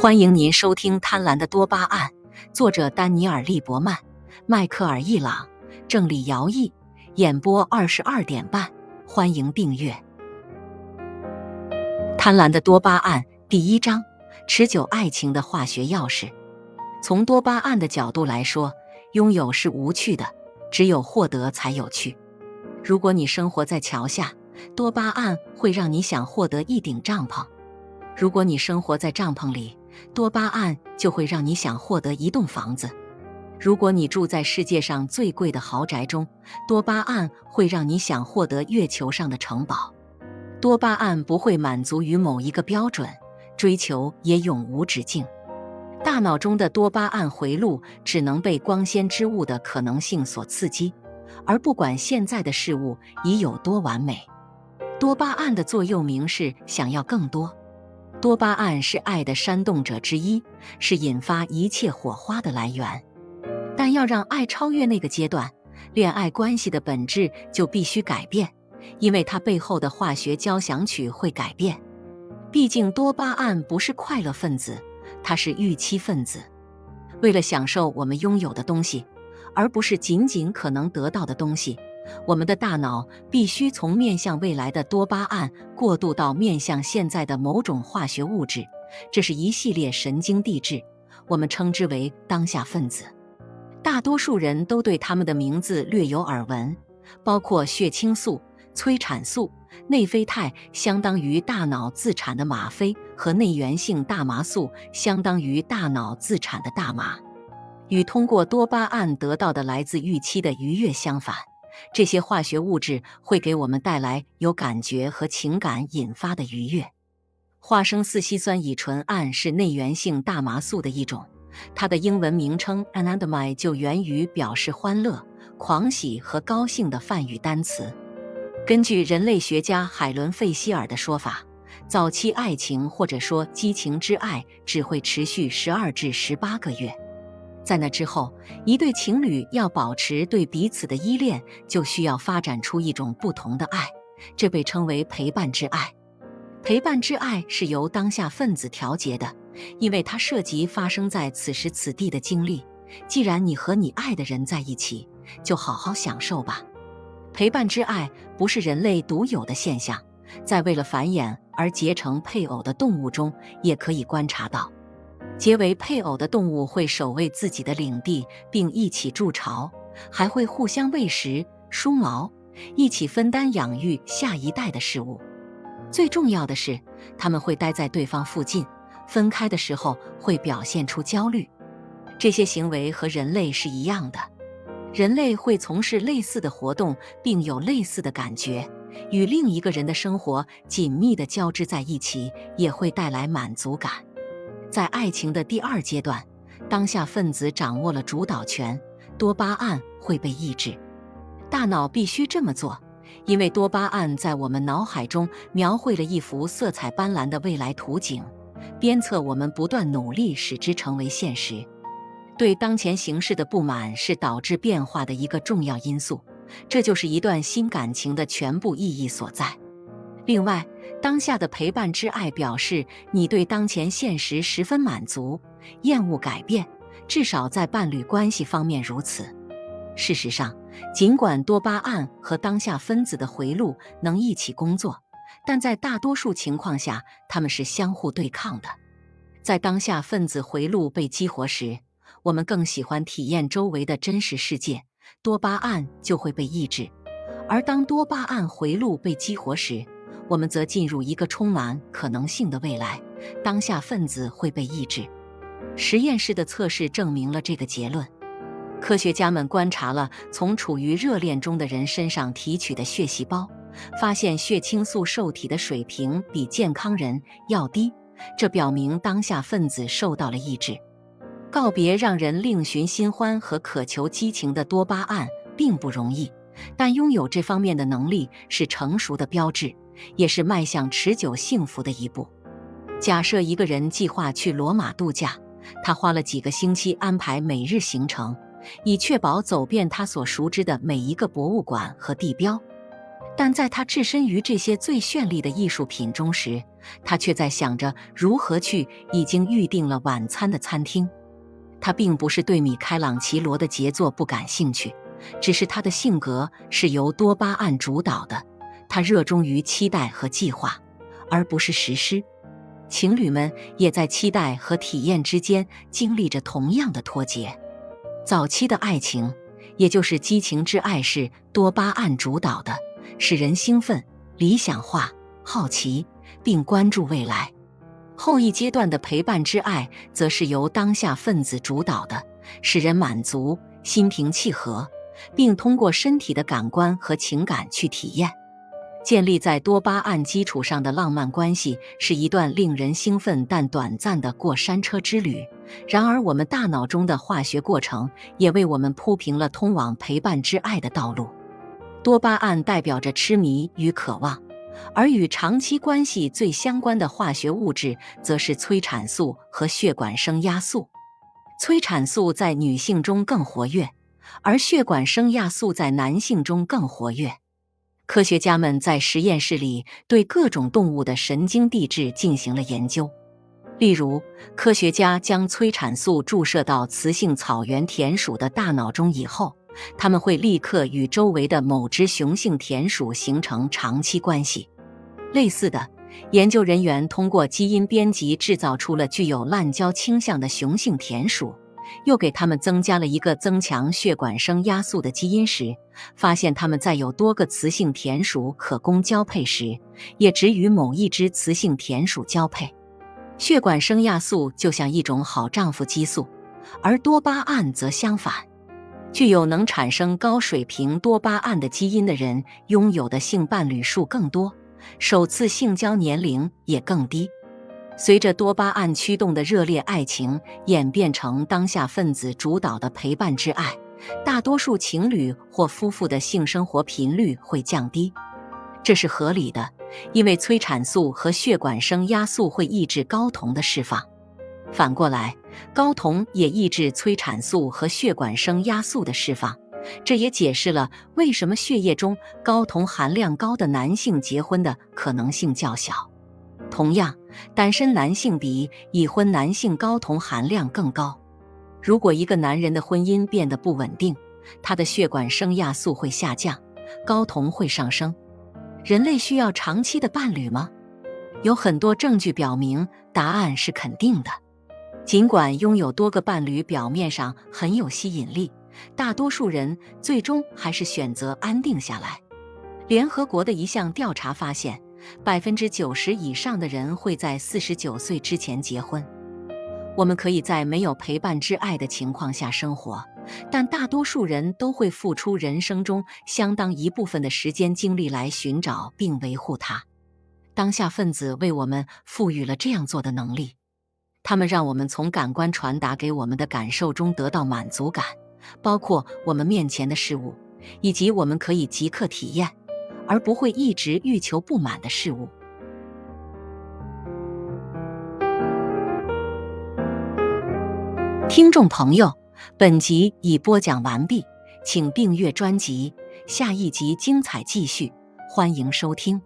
欢迎您收听《贪婪的多巴胺》，作者丹尼尔·利伯曼、迈克尔·易朗，郑李尧译，演播二十二点半。欢迎订阅《贪婪的多巴胺》第一章：持久爱情的化学钥匙。从多巴胺的角度来说，拥有是无趣的，只有获得才有趣。如果你生活在桥下，多巴胺会让你想获得一顶帐篷；如果你生活在帐篷里，多巴胺就会让你想获得一栋房子。如果你住在世界上最贵的豪宅中，多巴胺会让你想获得月球上的城堡。多巴胺不会满足于某一个标准，追求也永无止境。大脑中的多巴胺回路只能被光鲜之物的可能性所刺激，而不管现在的事物已有多完美。多巴胺的座右铭是“想要更多”。多巴胺是爱的煽动者之一，是引发一切火花的来源。但要让爱超越那个阶段，恋爱关系的本质就必须改变，因为它背后的化学交响曲会改变。毕竟，多巴胺不是快乐分子，它是预期分子。为了享受我们拥有的东西，而不是仅仅可能得到的东西。我们的大脑必须从面向未来的多巴胺过渡到面向现在的某种化学物质，这是一系列神经递质，我们称之为当下分子。大多数人都对他们的名字略有耳闻，包括血清素、催产素、内啡肽（相当于大脑自产的吗啡）和内源性大麻素（相当于大脑自产的大麻）。与通过多巴胺得到的来自预期的愉悦相反。这些化学物质会给我们带来由感觉和情感引发的愉悦。化生四烯酸乙醇胺是内源性大麻素的一种，它的英文名称 anandamide 就源于表示欢乐、狂喜和高兴的梵语单词。根据人类学家海伦·费希尔的说法，早期爱情或者说激情之爱只会持续十二至十八个月。在那之后，一对情侣要保持对彼此的依恋，就需要发展出一种不同的爱，这被称为陪伴之爱。陪伴之爱是由当下分子调节的，因为它涉及发生在此时此地的经历。既然你和你爱的人在一起，就好好享受吧。陪伴之爱不是人类独有的现象，在为了繁衍而结成配偶的动物中也可以观察到。结为配偶的动物会守卫自己的领地，并一起筑巢，还会互相喂食、梳毛，一起分担养育下一代的事物。最重要的是，他们会待在对方附近，分开的时候会表现出焦虑。这些行为和人类是一样的，人类会从事类似的活动，并有类似的感觉。与另一个人的生活紧密地交织在一起，也会带来满足感。在爱情的第二阶段，当下分子掌握了主导权，多巴胺会被抑制。大脑必须这么做，因为多巴胺在我们脑海中描绘了一幅色彩斑斓的未来图景，鞭策我们不断努力使之成为现实。对当前形势的不满是导致变化的一个重要因素，这就是一段新感情的全部意义所在。另外，当下的陪伴之爱表示你对当前现实十分满足，厌恶改变，至少在伴侣关系方面如此。事实上，尽管多巴胺和当下分子的回路能一起工作，但在大多数情况下，它们是相互对抗的。在当下分子回路被激活时，我们更喜欢体验周围的真实世界，多巴胺就会被抑制；而当多巴胺回路被激活时，我们则进入一个充满可能性的未来，当下分子会被抑制。实验室的测试证明了这个结论。科学家们观察了从处于热恋中的人身上提取的血细胞，发现血清素受体的水平比健康人要低，这表明当下分子受到了抑制。告别让人另寻新欢和渴求激情的多巴胺并不容易，但拥有这方面的能力是成熟的标志。也是迈向持久幸福的一步。假设一个人计划去罗马度假，他花了几个星期安排每日行程，以确保走遍他所熟知的每一个博物馆和地标。但在他置身于这些最绚丽的艺术品中时，他却在想着如何去已经预定了晚餐的餐厅。他并不是对米开朗琪罗的杰作不感兴趣，只是他的性格是由多巴胺主导的，他热衷于期待和计划，而不是实施。情侣们也在期待和体验之间经历着同样的脱节。早期的爱情，也就是激情之爱，是多巴胺主导的，使人兴奋、理想化、好奇，并关注未来。后一阶段的陪伴之爱，则是由当下分子主导的，使人满足、心平气和，并通过身体的感官和情感去体验。建立在多巴胺基础上的浪漫关系是一段令人兴奋但短暂的过山车之旅。然而，我们大脑中的化学过程也为我们铺平了通往陪伴之爱的道路。多巴胺代表着痴迷与渴望，而与长期关系最相关的化学物质则是催产素和血管升压素。催产素在女性中更活跃，而血管升压素在男性中更活跃。科学家们在实验室里对各种动物的神经递质进行了研究。例如，科学家将催产素注射到雌性草原田鼠的大脑中以后，它们会立刻与周围的某只雄性田鼠形成长期关系。类似的，研究人员通过基因编辑制造出了具有滥交倾向的雄性田鼠。又给他们增加了一个增强血管生压素的基因时，发现他们在有多个雌性田鼠可供交配时，也只与某一只雌性田鼠交配。血管生压素就像一种好丈夫激素，而多巴胺则相反。具有能产生高水平多巴胺的基因的人，拥有的性伴侣数更多，首次性交年龄也更低。随着多巴胺驱动的热烈爱情演变成当下分子主导的陪伴之爱，大多数情侣或夫妇的性生活频率会降低，这是合理的，因为催产素和血管升压素会抑制睾酮的释放。反过来，睾酮也抑制催产素和血管升压素的释放，这也解释了为什么血液中睾酮含量高的男性结婚的可能性较小。同样，单身男性比已婚男性睾酮含量更高。如果一个男人的婚姻变得不稳定，他的血管升压素会下降，睾酮会上升。人类需要长期的伴侣吗？有很多证据表明答案是肯定的。尽管拥有多个伴侣表面上很有吸引力，大多数人最终还是选择安定下来。联合国的一项调查发现。百分之九十以上的人会在四十九岁之前结婚。我们可以在没有陪伴之爱的情况下生活，但大多数人都会付出人生中相当一部分的时间精力来寻找并维护它。当下分子为我们赋予了这样做的能力，他们让我们从感官传达给我们的感受中得到满足感，包括我们面前的事物，以及我们可以即刻体验。而不会一直欲求不满的事物。听众朋友，本集已播讲完毕，请订阅专辑，下一集精彩继续，欢迎收听。